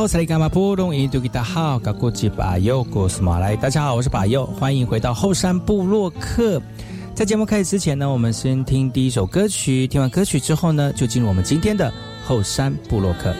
哎吼，萨利干嘛布隆伊杜吉达好，噶过去把右过斯马来，大家好，我是把右，欢迎回到后山部落克。在节目开始之前呢，我们先听第一首歌曲。听完歌曲之后呢，就进入我们今天的后山部落客。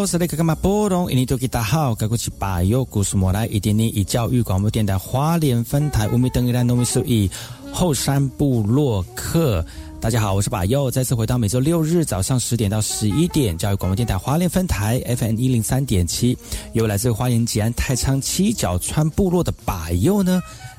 我是那个干嘛波动？印尼多吉大好，该过去把右故事莫来，一点点以教育广播电台花莲分台五米等一兰农民数以后山部落客。大家好，我是把右，再次回到每周六日早上十点到十一点，教育广播电台花莲分台 FM 一零三点七，由来自花莲吉安太仓七角川部落的把右呢。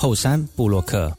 后山布洛克。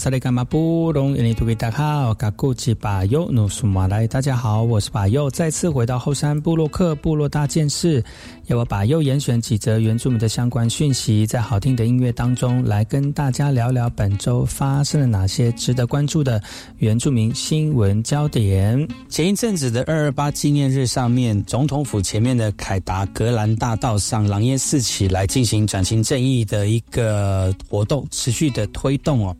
萨利干马布隆印尼图给大好，嘎古吉巴尤努苏马来，大家好，我是巴尤，再次回到后山部落克部落大件事，要我巴尤严选几则原住民的相关讯息，在好听的音乐当中来跟大家聊聊本周发生了哪些值得关注的原住民新闻焦点。前一阵子的二二八纪念日上面，总统府前面的凯达格兰大道上，狼烟四起，来进行转型正义的一个活动，持续的推动哦。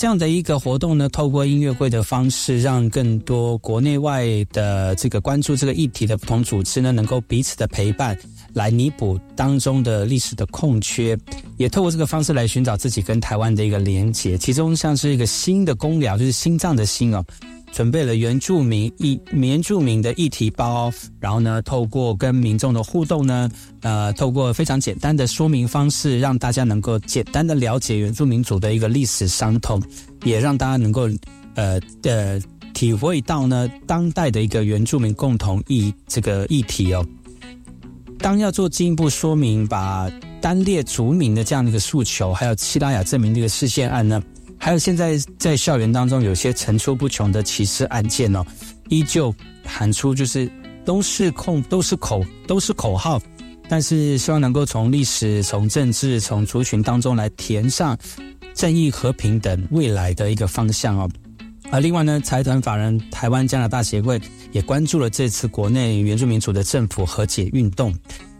这样的一个活动呢，透过音乐会的方式，让更多国内外的这个关注这个议题的不同组织呢，能够彼此的陪伴，来弥补当中的历史的空缺，也透过这个方式来寻找自己跟台湾的一个连结。其中像是一个新的公疗，就是心脏的心哦。准备了原住民议原住民的议题包，然后呢，透过跟民众的互动呢，呃，透过非常简单的说明方式，让大家能够简单的了解原住民族的一个历史伤痛，也让大家能够呃的体会到呢当代的一个原住民共同议这个议题哦。当要做进一步说明，把单列族民的这样一个诉求，还有七拉雅证明这个事件案呢？还有现在在校园当中有些层出不穷的歧视案件哦，依旧喊出就是都是控都是口都是口号，但是希望能够从历史、从政治、从族群当中来填上正义、和平等未来的一个方向哦。而另外呢，财团法人台湾加拿大协会也关注了这次国内原住民族的政府和解运动。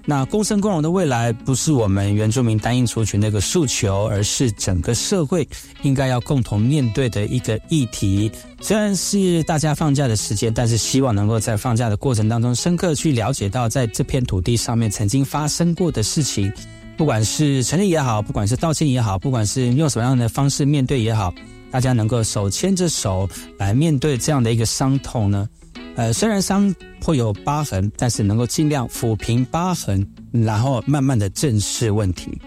那共生共荣的未来不是我们原住民单一族群的一个诉求，而是整个社会应该要共同面对的一个议题。虽然是大家放假的时间，但是希望能够在放假的过程当中，深刻去了解到在这片土地上面曾经发生过的事情，不管是承认也好，不管是道歉也好，不管是用什么样的方式面对也好，大家能够手牵着手来面对这样的一个伤痛呢？呃，虽然伤会有疤痕，但是能够尽量抚平疤痕，然后慢慢的正视问题。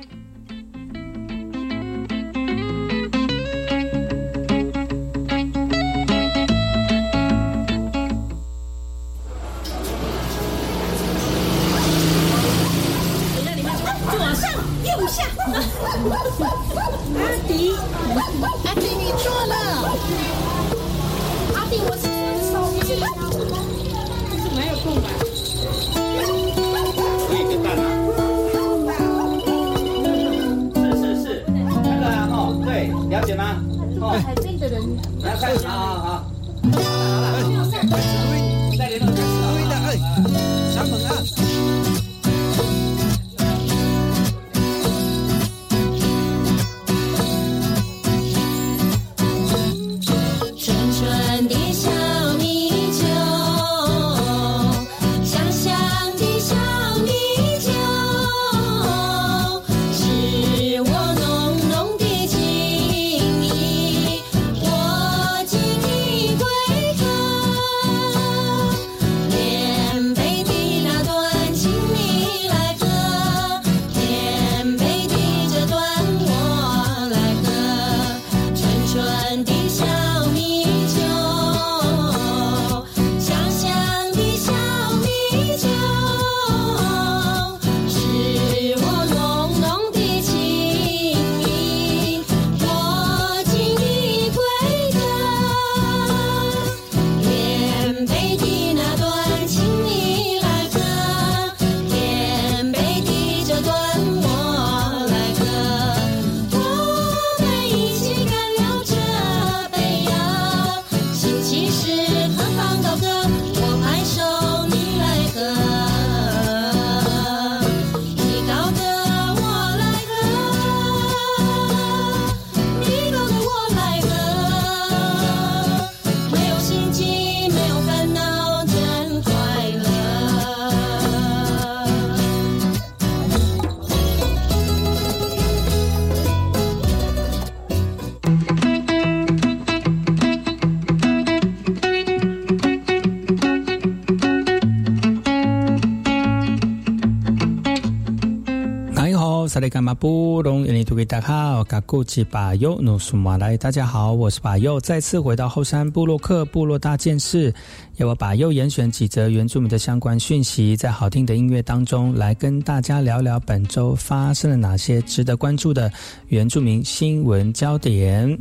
不容易，各位大家好，嘎古吉巴尤努苏马来，大家好，我是巴尤，再次回到后山部落克部落大件事，由我巴尤严选几则原住民的相关讯息，在好听的音乐当中来跟大家聊聊本周发生了哪些值得关注的原住民新闻焦点。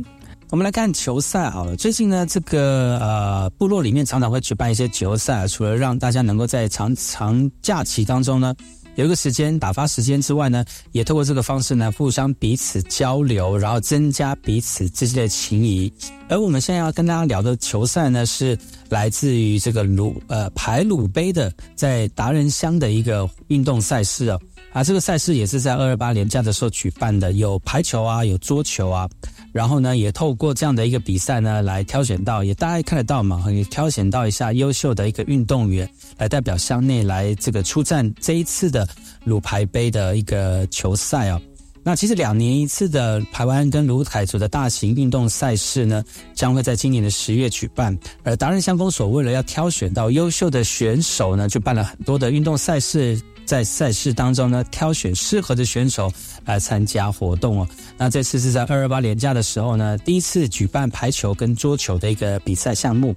我们来看球赛好了，最近呢，这个呃部落里面常常会举办一些球赛，除了让大家能够在长长假期当中呢。有一个时间打发时间之外呢，也透过这个方式呢，互相彼此交流，然后增加彼此之间的情谊。而我们现在要跟大家聊的球赛呢，是来自于这个鲁呃排鲁杯的在达人乡的一个运动赛事啊。啊，这个赛事也是在二二八年假的时候举办的，有排球啊，有桌球啊。然后呢，也透过这样的一个比赛呢，来挑选到，也大家看得到嘛，也挑选到一下优秀的一个运动员，来代表乡内来这个出战这一次的鲁排杯的一个球赛啊。那其实两年一次的台湾跟鲁凯族的大型运动赛事呢，将会在今年的十月举办。而达人乡公所为了要挑选到优秀的选手呢，就办了很多的运动赛事。在赛事当中呢，挑选适合的选手来参加活动哦。那这次是在二二八年假的时候呢，第一次举办排球跟桌球的一个比赛项目。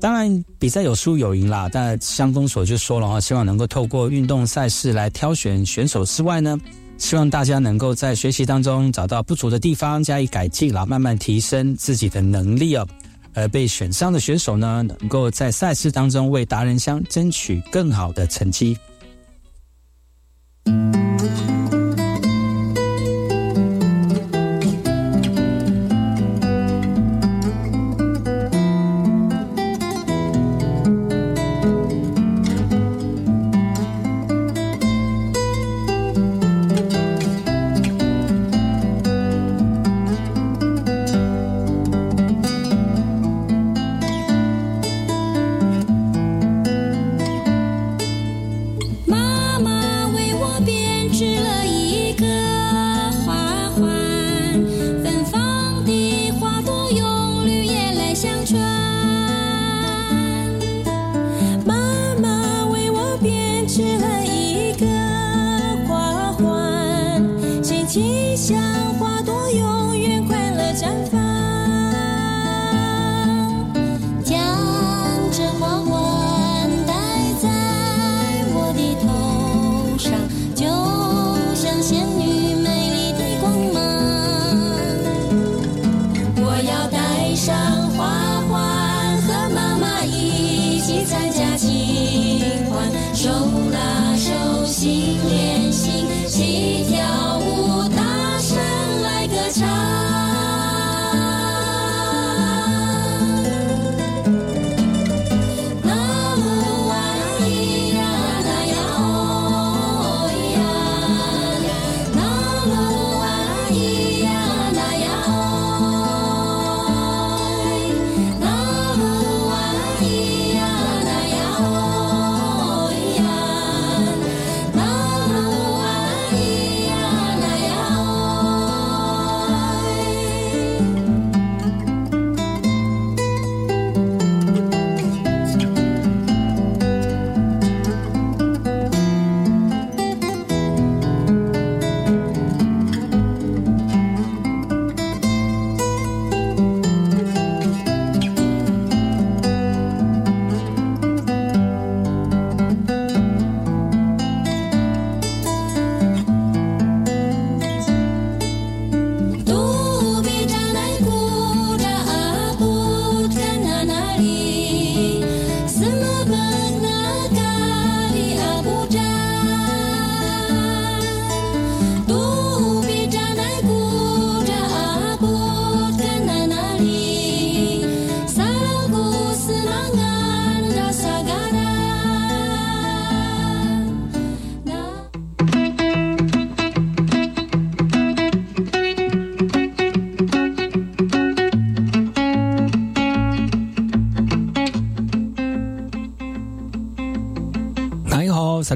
当然，比赛有输有赢啦。但乡公所就说了哈，希望能够透过运动赛事来挑选选手之外呢，希望大家能够在学习当中找到不足的地方加以改进啦，慢慢提升自己的能力哦。而被选上的选手呢，能够在赛事当中为达人乡争取更好的成绩。Música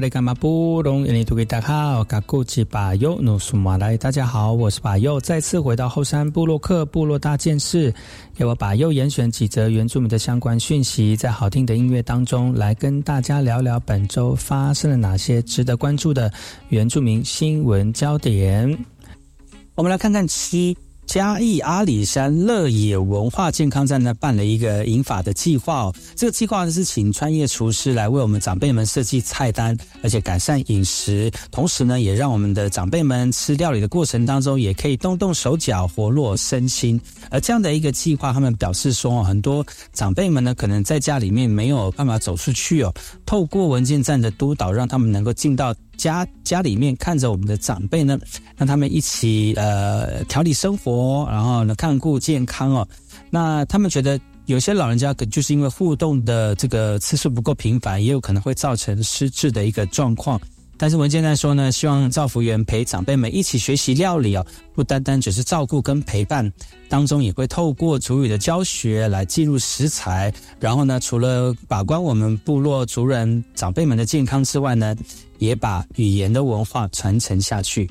萨利干马布隆，印尼土给大家好，嘎古吉巴尤努苏马来，大家好，我是巴尤，再次回到后山部落克部落大件事，由我巴尤严选几则原住民的相关讯息，在好听的音乐当中来跟大家聊聊本周发生了哪些值得关注的原住民新闻焦点。我们来看看七。嘉义阿里山乐野文化健康站呢办了一个饮法的计划哦，这个计划呢是请专业厨师来为我们长辈们设计菜单，而且改善饮食，同时呢也让我们的长辈们吃料理的过程当中也可以动动手脚，活络身心。而这样的一个计划，他们表示说，很多长辈们呢可能在家里面没有办法走出去哦，透过文件站的督导，让他们能够进到。家家里面看着我们的长辈呢，让他们一起呃调理生活，然后呢看顾健康哦。那他们觉得有些老人家可就是因为互动的这个次数不够频繁，也有可能会造成失智的一个状况。但是文件在说呢，希望造福员陪长辈们一起学习料理哦，不单单只是照顾跟陪伴，当中也会透过主语的教学来记录食材，然后呢，除了把关我们部落族人长辈们的健康之外呢，也把语言的文化传承下去。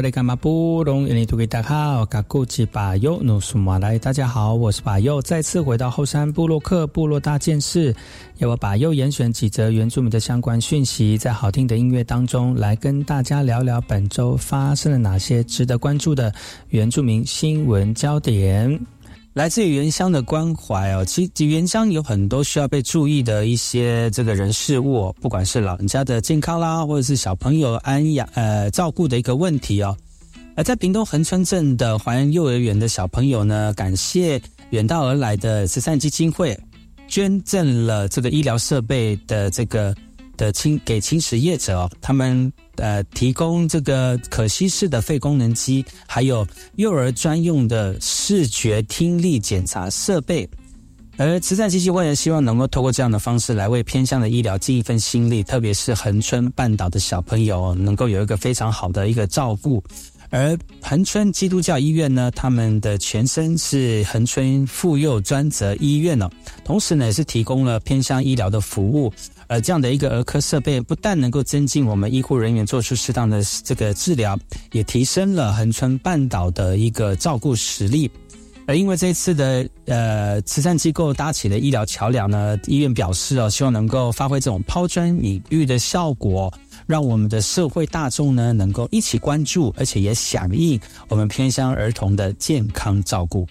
萨利伽马布隆，印尼土著大好，嘎古吉巴尤努苏马来，大家好，我是巴尤，再次回到后山部落克部落大件事，要我巴尤严选几则原住民的相关讯息，在好听的音乐当中来跟大家聊聊本周发生了哪些值得关注的原住民新闻焦点。来自于原乡的关怀哦，其实原乡有很多需要被注意的一些这个人事物，不管是老人家的健康啦，或者是小朋友安养呃照顾的一个问题哦。而在屏东恒春镇的华人幼儿园的小朋友呢，感谢远道而来的慈善基金会捐赠了这个医疗设备的这个的轻给轻食业者哦，他们。呃，提供这个可吸式的肺功能机，还有幼儿专用的视觉听力检查设备。而慈善基金会也希望能够透过这样的方式来为偏乡的医疗尽一份心力，特别是恒春半岛的小朋友能够有一个非常好的一个照顾。而恒春基督教医院呢，他们的前身是恒春妇幼专责医院哦，同时呢也是提供了偏乡医疗的服务。而这样的一个儿科设备，不但能够增进我们医护人员做出适当的这个治疗，也提升了恒春半岛的一个照顾实力。而因为这次的呃慈善机构搭起的医疗桥梁呢，医院表示哦，希望能够发挥这种抛砖引玉的效果，让我们的社会大众呢能够一起关注，而且也响应我们偏乡儿童的健康照顾。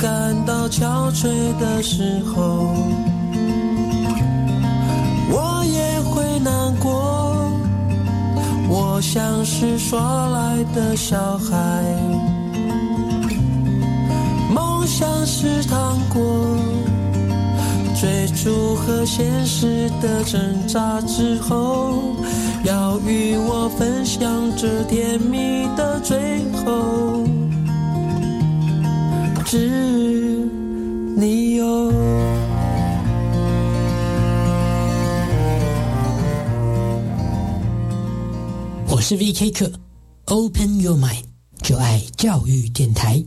感到憔悴的时候我也会难过我像是耍赖的小孩梦想是糖果追逐和现实的挣扎之后要与我分享这甜蜜的最后。是你哟。我是 VK 课，Open Your Mind，就爱教育电台。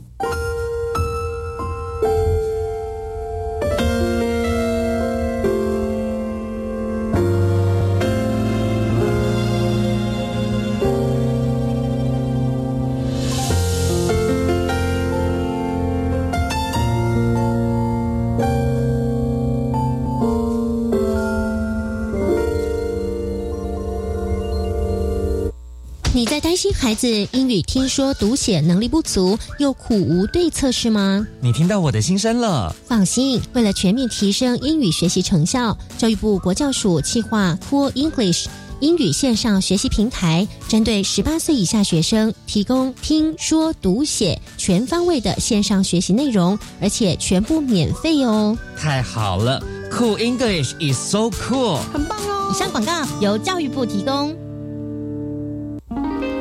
孩子英语听说读写能力不足，又苦无对策是吗？你听到我的心声了。放心，为了全面提升英语学习成效，教育部国教署计划 Cool English 英语线上学习平台，针对十八岁以下学生提供听说读写全方位的线上学习内容，而且全部免费哦。太好了，Cool English is so cool，很棒哦。以上广告由教育部提供。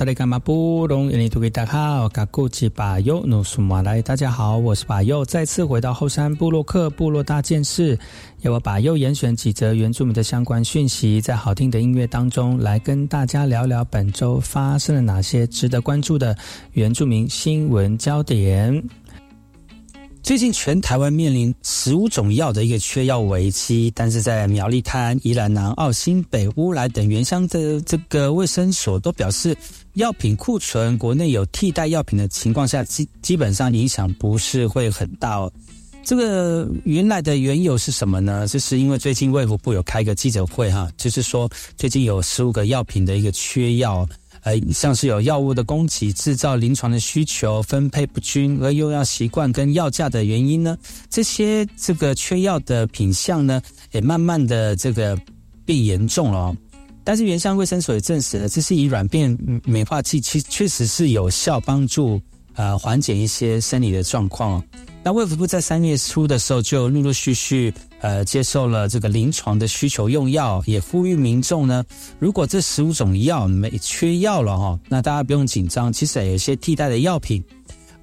萨利干马布隆，印尼土给大好，嘎古吉巴尤努苏马来，大家好，我是巴尤，再次回到后山部落克部落大件事，由我巴尤严选几则原住民的相关讯息，在好听的音乐当中来跟大家聊聊本周发生了哪些值得关注的原住民新闻焦点。最近全台湾面临十五种药的一个缺药危机，但是在苗栗滩、宜兰南澳、新北乌来等原乡的这个卫生所都表示，药品库存国内有替代药品的情况下，基基本上影响不是会很大哦。这个原来的缘由是什么呢？就是因为最近卫福部有开个记者会哈，就是说最近有十五个药品的一个缺药。呃，像是有药物的供给、制造、临床的需求分配不均，而又要习惯跟药价的原因呢，这些这个缺药的品相呢，也慢慢的这个变严重了。但是原乡卫生所也证实了，这是以软便美化剂，其确实是有效帮助呃缓解一些生理的状况。那卫福部在三月初的时候就陆陆续续呃接受了这个临床的需求用药，也呼吁民众呢，如果这十五种药没缺药了哈，那大家不用紧张，其实有一些替代的药品。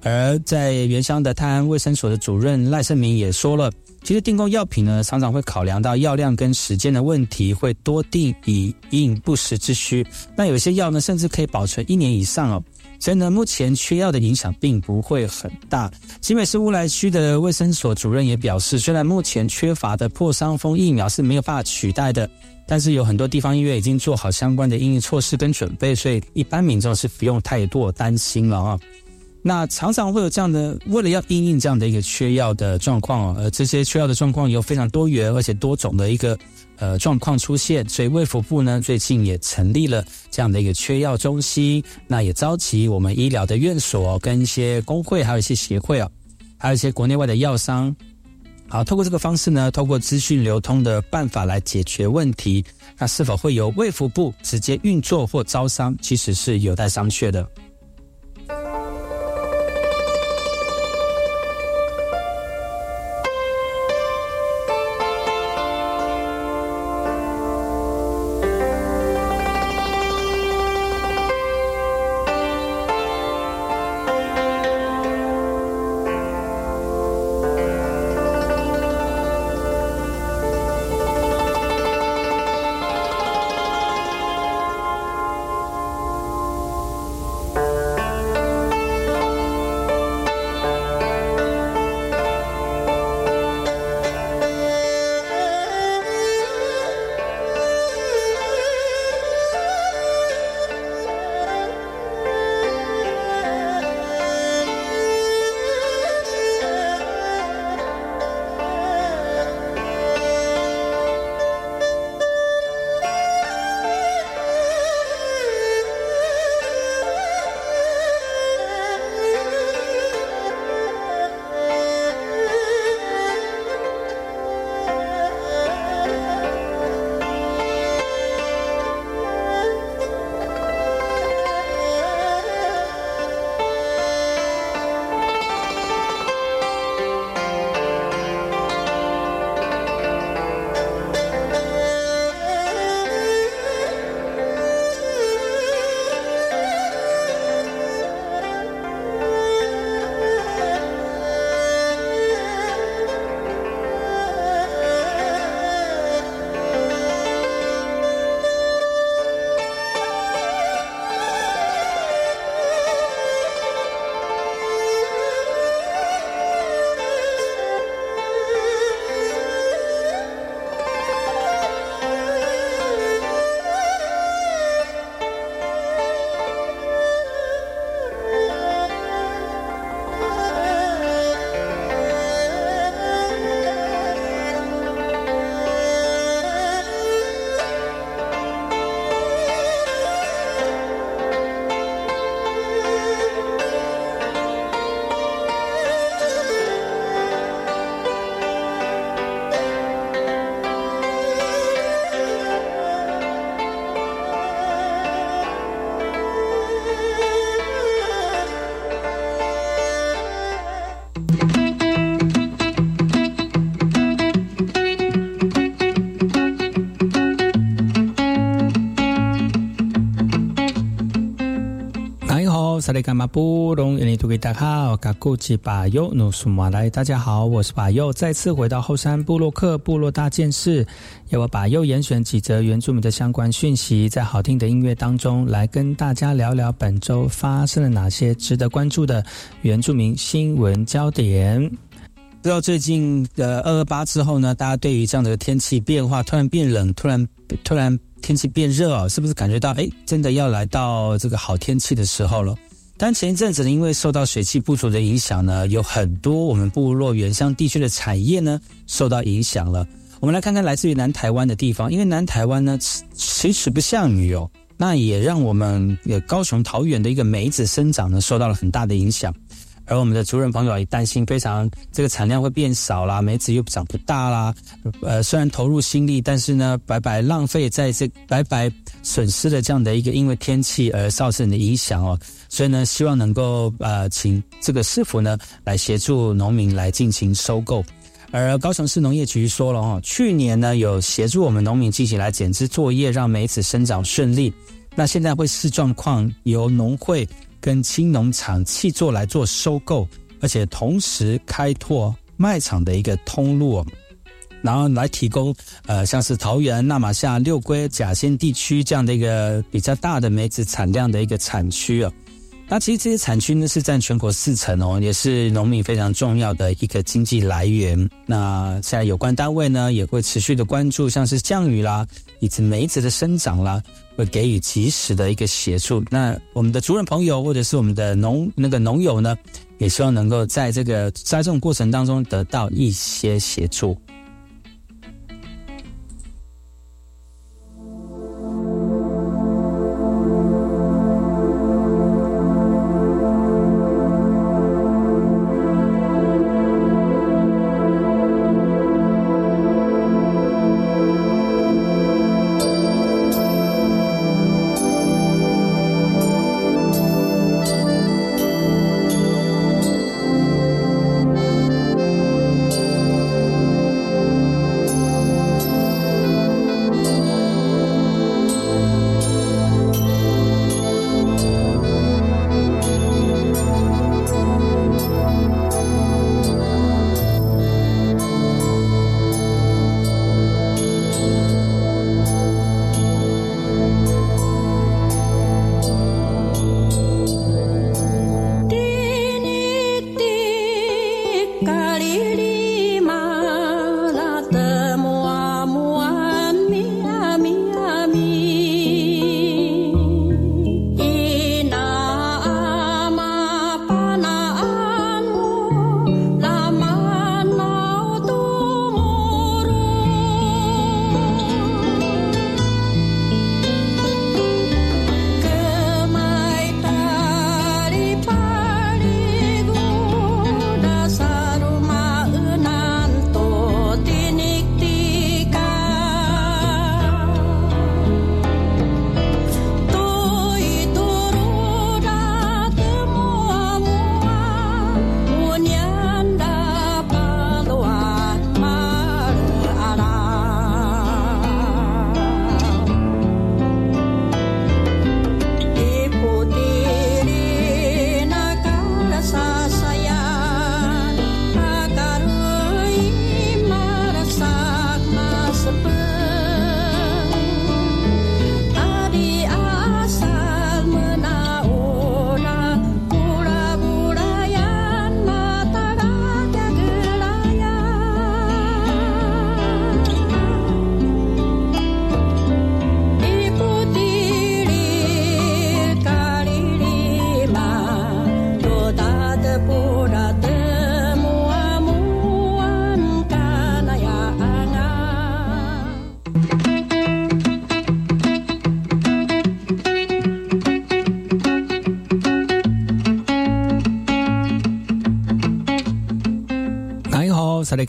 而在原乡的泰安卫生所的主任赖胜明也说了，其实订购药品呢，常常会考量到药量跟时间的问题，会多订以应不时之需。那有些药呢，甚至可以保存一年以上哦。所以呢，目前缺药的影响并不会很大。新北市乌来区的卫生所主任也表示，虽然目前缺乏的破伤风疫苗是没有办法取代的，但是有很多地方医院已经做好相关的应对措施跟准备，所以一般民众是不用太多担心了啊。那常常会有这样的，为了要应应这样的一个缺药的状况，呃，这些缺药的状况有非常多元而且多种的一个。呃，状况出现，所以卫福部呢最近也成立了这样的一个缺药中心，那也召集我们医疗的院所跟一些工会，还有一些协会啊，还有一些国内外的药商，好，透过这个方式呢，透过资讯流通的办法来解决问题。那是否会由卫福部直接运作或招商，其实是有待商榷的。萨利伽马布隆，印尼土著大好，嘎古吉巴尤努苏马来，大家好，我是巴尤，再次回到后山部落克部落大件事，由我把又严选几则原住民的相关讯息，在好听的音乐当中来跟大家聊聊本周发生了哪些值得关注的原住民新闻焦点。知道最近的二二八之后呢，大家对于这样的天气变化，突然变冷，突然突然。天气变热哦，是不是感觉到哎，真的要来到这个好天气的时候了？但前一阵子呢，因为受到水汽不足的影响呢，有很多我们部落原乡地区的产业呢受到影响了。我们来看看来自于南台湾的地方，因为南台湾呢其实不下雨哦，那也让我们高雄桃园的一个梅子生长呢受到了很大的影响。而我们的族人朋友也担心，非常这个产量会变少啦，梅子又长不大啦。呃，虽然投入心力，但是呢，白白浪费在这白白损失了这样的一个因为天气而造成的影响哦。所以呢，希望能够呃，请这个师傅呢来协助农民来进行收购。而高雄市农业局说了哦，去年呢有协助我们农民进行来剪枝作业，让梅子生长顺利。那现在会视状况由农会。跟青农场契作来做收购，而且同时开拓卖场的一个通路，然后来提供呃像是桃园、纳马夏、六龟、甲仙地区这样的一个比较大的梅子产量的一个产区啊。那其实这些产区呢是占全国四成哦，也是农民非常重要的一个经济来源。那现在有关单位呢也会持续的关注，像是降雨啦，以及梅子的生长啦。会给予及时的一个协助。那我们的族人朋友或者是我们的农那个农友呢，也希望能够在这个栽种过程当中得到一些协助。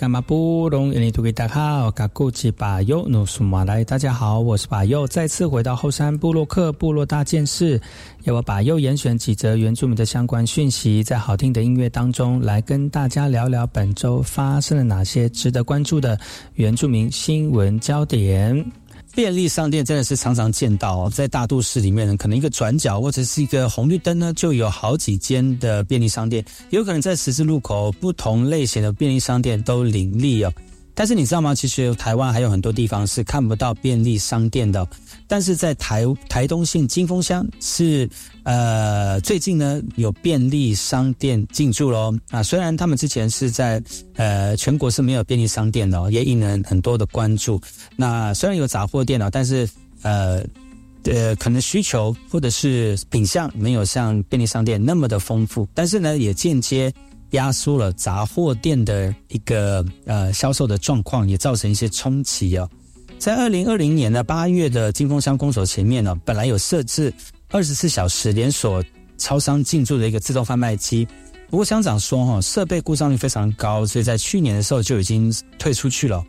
马布隆印尼土著大好，嘎古吉巴尤努苏马来，大家好，我是巴尤，再次回到后山部落克部落大件事，要我把又严选几则原住民的相关讯息，在好听的音乐当中来跟大家聊聊本周发生了哪些值得关注的原住民新闻焦点。便利商店真的是常常见到哦，在大都市里面呢，可能一个转角或者是一个红绿灯呢，就有好几间的便利商店，有可能在十字路口，不同类型的便利商店都林立哦。但是你知道吗？其实台湾还有很多地方是看不到便利商店的。但是在台台东县金峰乡是呃最近呢有便利商店进驻喽啊，虽然他们之前是在呃全国是没有便利商店的，也引人很多的关注。那虽然有杂货店哦，但是呃呃可能需求或者是品相没有像便利商店那么的丰富，但是呢也间接压缩了杂货店的一个呃销售的状况，也造成一些冲击哦。在二零二零年的八月的金峰乡公所前面呢，本来有设置二十四小时连锁超商进驻的一个自动贩卖机，不过乡长说哈设备故障率非常高，所以在去年的时候就已经退出去了。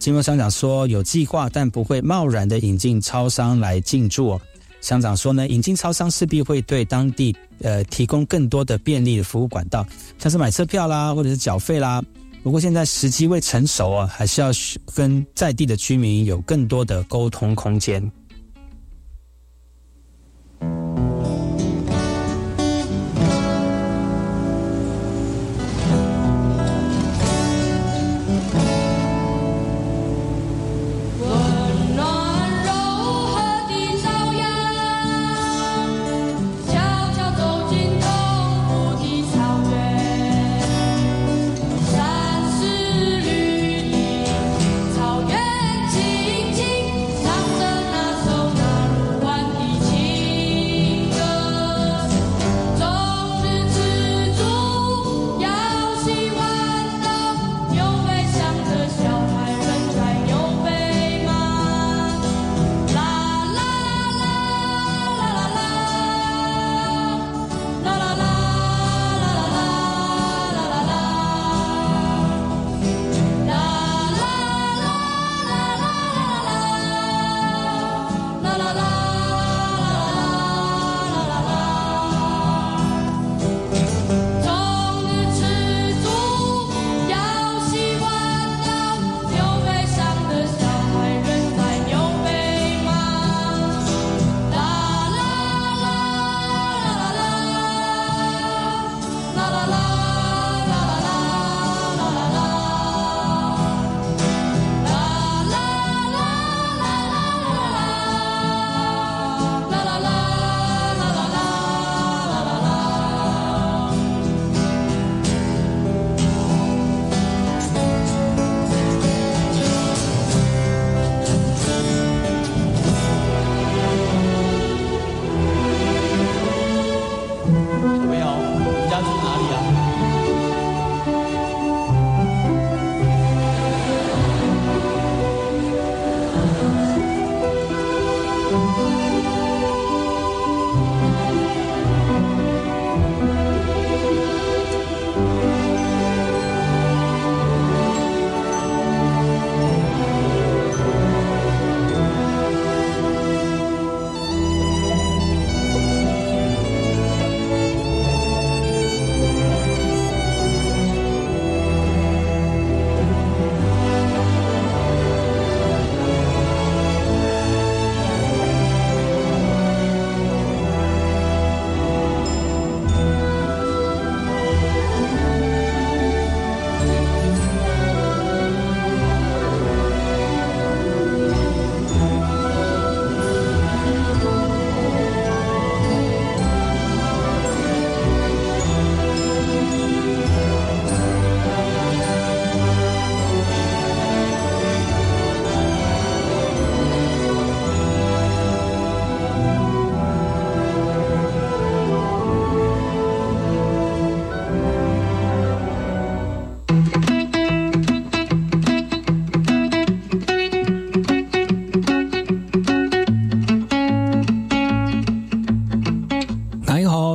金峰乡长说有计划，但不会贸然的引进超商来进驻。乡长说呢，引进超商势必会对当地呃提供更多的便利的服务管道，像是买车票啦，或者是缴费啦。不过现在时机未成熟啊，还是要跟在地的居民有更多的沟通空间。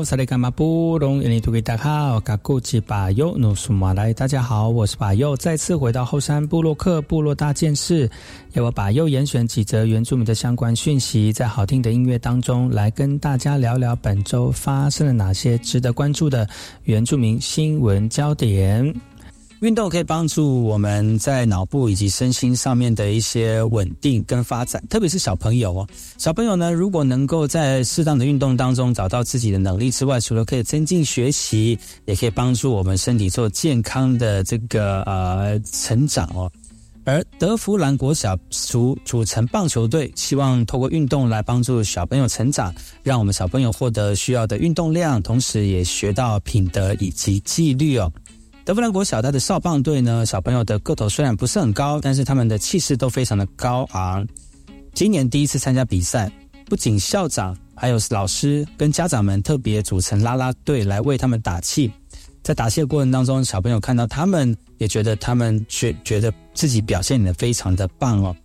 萨利干马布隆印尼图给大家好，嘎古吉巴尤努苏马来，大家好，我是巴尤，再次回到后山部落克部落大件事，要我把右严选几则原住民的相关讯息，在好听的音乐当中来跟大家聊聊本周发生了哪些值得关注的原住民新闻焦点。运动可以帮助我们在脑部以及身心上面的一些稳定跟发展，特别是小朋友哦。小朋友呢，如果能够在适当的运动当中找到自己的能力之外，除了可以增进学习，也可以帮助我们身体做健康的这个呃成长哦。而德福兰国小组组成棒球队，希望透过运动来帮助小朋友成长，让我们小朋友获得需要的运动量，同时也学到品德以及纪律哦。德弗兰国小他的少棒队呢，小朋友的个头虽然不是很高，但是他们的气势都非常的高昂。今年第一次参加比赛，不仅校长还有老师跟家长们特别组成啦啦队来为他们打气。在打气的过程当中，小朋友看到他们，也觉得他们觉觉得自己表现的非常的棒哦。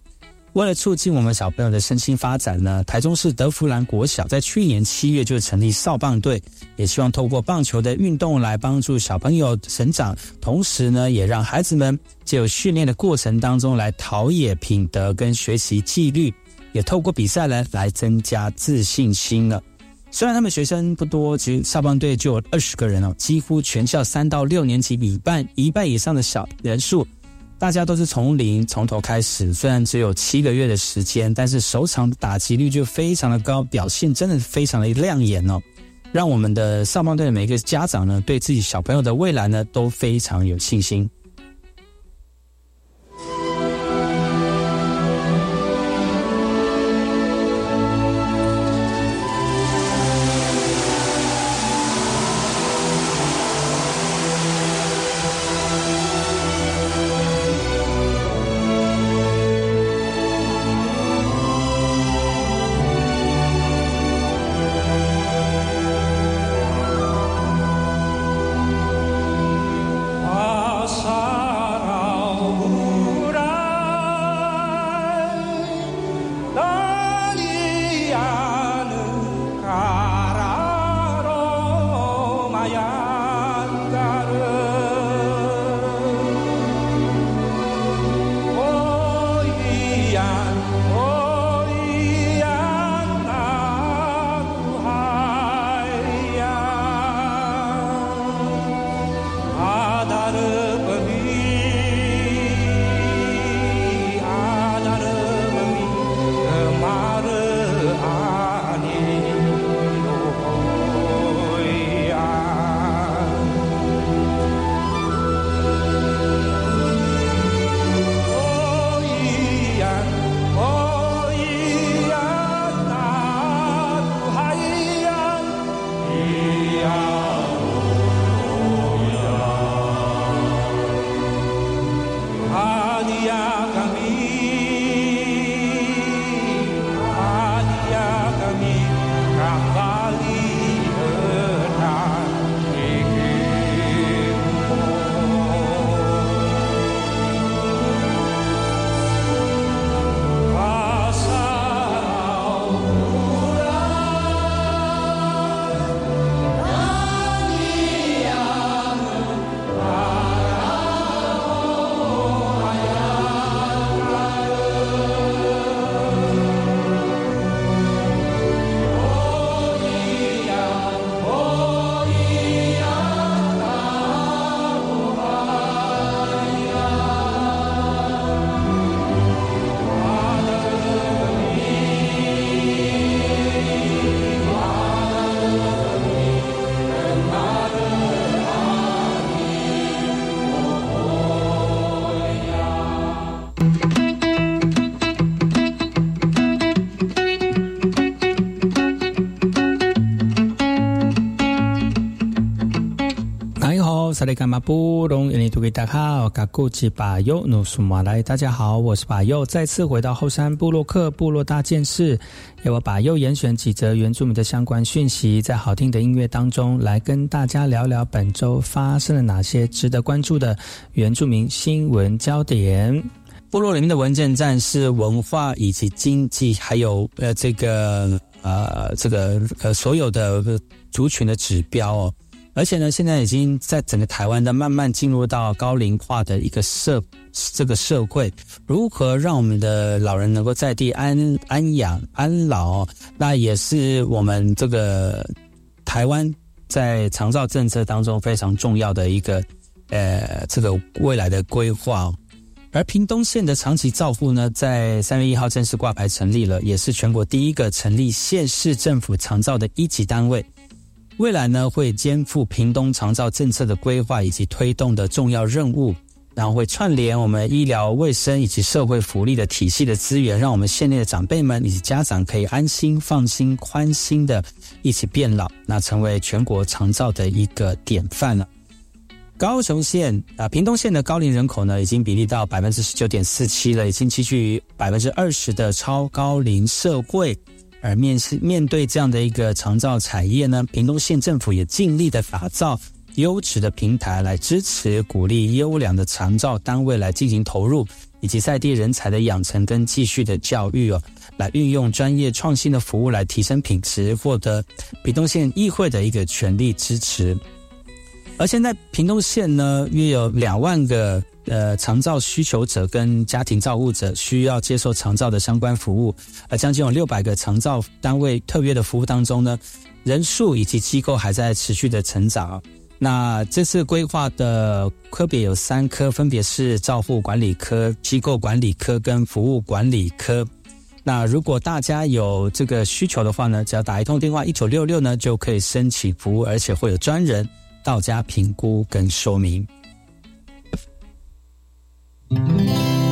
为了促进我们小朋友的身心发展呢，台中市德福兰国小在去年七月就成立少棒队，也希望透过棒球的运动来帮助小朋友成长，同时呢，也让孩子们借由训练的过程当中来陶冶品德跟学习纪律，也透过比赛来来增加自信心了。虽然他们学生不多，其实少棒队就有二十个人哦，几乎全校三到六年级一半一半以上的小人数。大家都是从零从头开始，虽然只有七个月的时间，但是首场打击率就非常的高，表现真的非常的亮眼哦，让我们的少棒队的每一个家长呢，对自己小朋友的未来呢，都非常有信心。干马布隆，印尼土给大家好，古吉巴尤努苏马来，大家好，我是巴尤，再次回到后山部落克部落大件事，由我巴尤严选几则原住民的相关讯息，在好听的音乐当中来跟大家聊聊本周发生了哪些值得关注的原住民新闻焦点。部落里面的文件站是文化以及经济，还有呃这个呃这个呃所有的族群的指标哦。而且呢，现在已经在整个台湾的慢慢进入到高龄化的一个社这个社会，如何让我们的老人能够在地安安养安老，那也是我们这个台湾在长照政策当中非常重要的一个呃这个未来的规划。而屏东县的长期照护呢，在三月一号正式挂牌成立了，也是全国第一个成立县市政府长照的一级单位。未来呢，会肩负屏东长照政策的规划以及推动的重要任务，然后会串联我们医疗卫生以及社会福利的体系的资源，让我们县内的长辈们以及家长可以安心、放心、宽心的一起变老，那成为全国长照的一个典范了。高雄县啊，屏东县的高龄人口呢，已经比例到百分之十九点四七了，已经趋近于百分之二十的超高龄社会。而面是面对这样的一个长照产业呢，屏东县政府也尽力的打造优质的平台，来支持鼓励优良的长照单位来进行投入，以及在地人才的养成跟继续的教育哦，来运用专业创新的服务来提升品质，获得屏东县议会的一个全力支持。而现在屏东县呢，约有两万个呃长照需求者跟家庭照护者需要接受长照的相关服务，而将近有六百个长照单位特约的服务当中呢，人数以及机构还在持续的成长。那这次规划的科别有三科，分别是照护管理科、机构管理科跟服务管理科。那如果大家有这个需求的话呢，只要打一通电话一九六六呢，就可以申请服务，而且会有专人。到家评估跟说明。今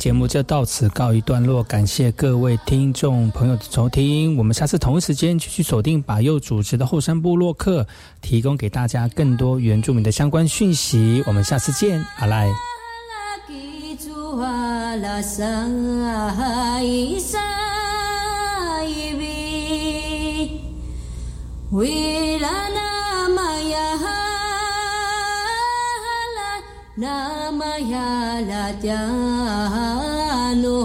节目就到此告一段落，感谢各位听众朋友的收听。我们下次同一时间继续锁定把右主持的后山部落客，提供给大家更多原住民的相关讯息。我们下次见，阿赖。Namaya la cha no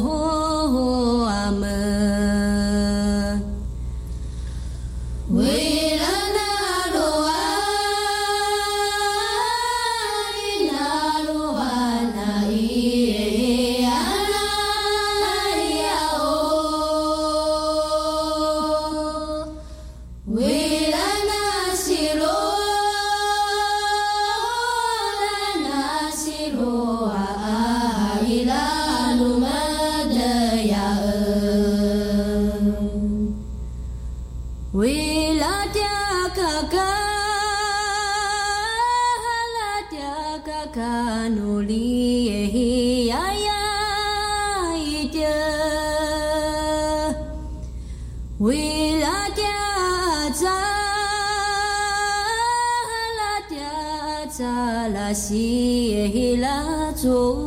喜耶，烛拉。